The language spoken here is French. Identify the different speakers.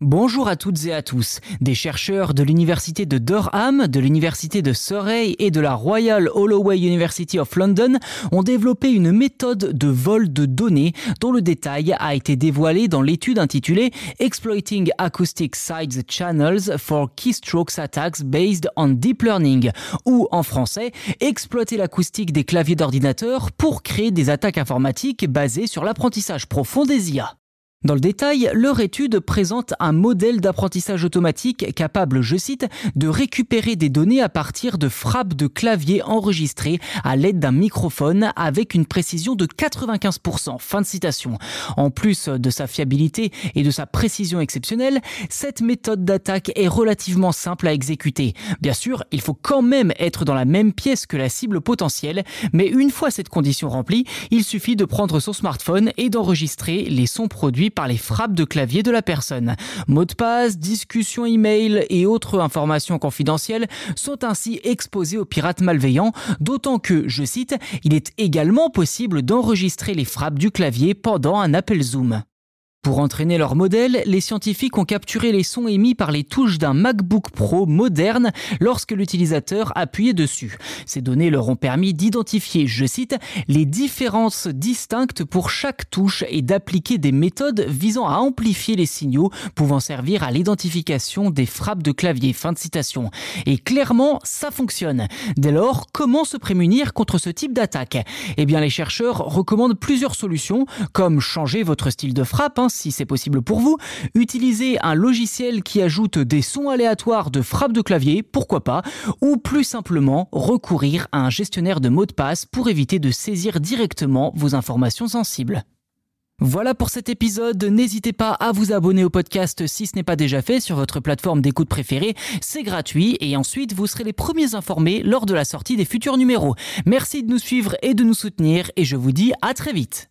Speaker 1: Bonjour à toutes et à tous. Des chercheurs de l'université de Durham, de l'université de Surrey et de la Royal Holloway University of London ont développé une méthode de vol de données dont le détail a été dévoilé dans l'étude intitulée Exploiting Acoustic Sides Channels for Keystrokes Attacks Based on Deep Learning ou en français Exploiter l'acoustique des claviers d'ordinateur pour créer des attaques informatiques basées sur l'apprentissage profond des IA. Dans le détail, leur étude présente un modèle d'apprentissage automatique capable, je cite, de récupérer des données à partir de frappes de clavier enregistrées à l'aide d'un microphone avec une précision de 95%. Fin de citation. En plus de sa fiabilité et de sa précision exceptionnelle, cette méthode d'attaque est relativement simple à exécuter. Bien sûr, il faut quand même être dans la même pièce que la cible potentielle, mais une fois cette condition remplie, il suffit de prendre son smartphone et d'enregistrer les sons produits par les frappes de clavier de la personne. Mots de passe, discussions email et autres informations confidentielles sont ainsi exposés aux pirates malveillants, d'autant que, je cite, il est également possible d'enregistrer les frappes du clavier pendant un appel Zoom. Pour entraîner leur modèle, les scientifiques ont capturé les sons émis par les touches d'un MacBook Pro moderne lorsque l'utilisateur appuyait dessus. Ces données leur ont permis d'identifier, je cite, les différences distinctes pour chaque touche et d'appliquer des méthodes visant à amplifier les signaux pouvant servir à l'identification des frappes de clavier. Fin de citation. Et clairement, ça fonctionne. Dès lors, comment se prémunir contre ce type d'attaque? Eh bien, les chercheurs recommandent plusieurs solutions, comme changer votre style de frappe, hein, si c'est possible pour vous. Utilisez un logiciel qui ajoute des sons aléatoires de frappe de clavier, pourquoi pas, ou plus simplement recourir à un gestionnaire de mots de passe pour éviter de saisir directement vos informations sensibles. Voilà pour cet épisode. N'hésitez pas à vous abonner au podcast si ce n'est pas déjà fait sur votre plateforme d'écoute préférée. C'est gratuit et ensuite vous serez les premiers informés lors de la sortie des futurs numéros. Merci de nous suivre et de nous soutenir et je vous dis à très vite.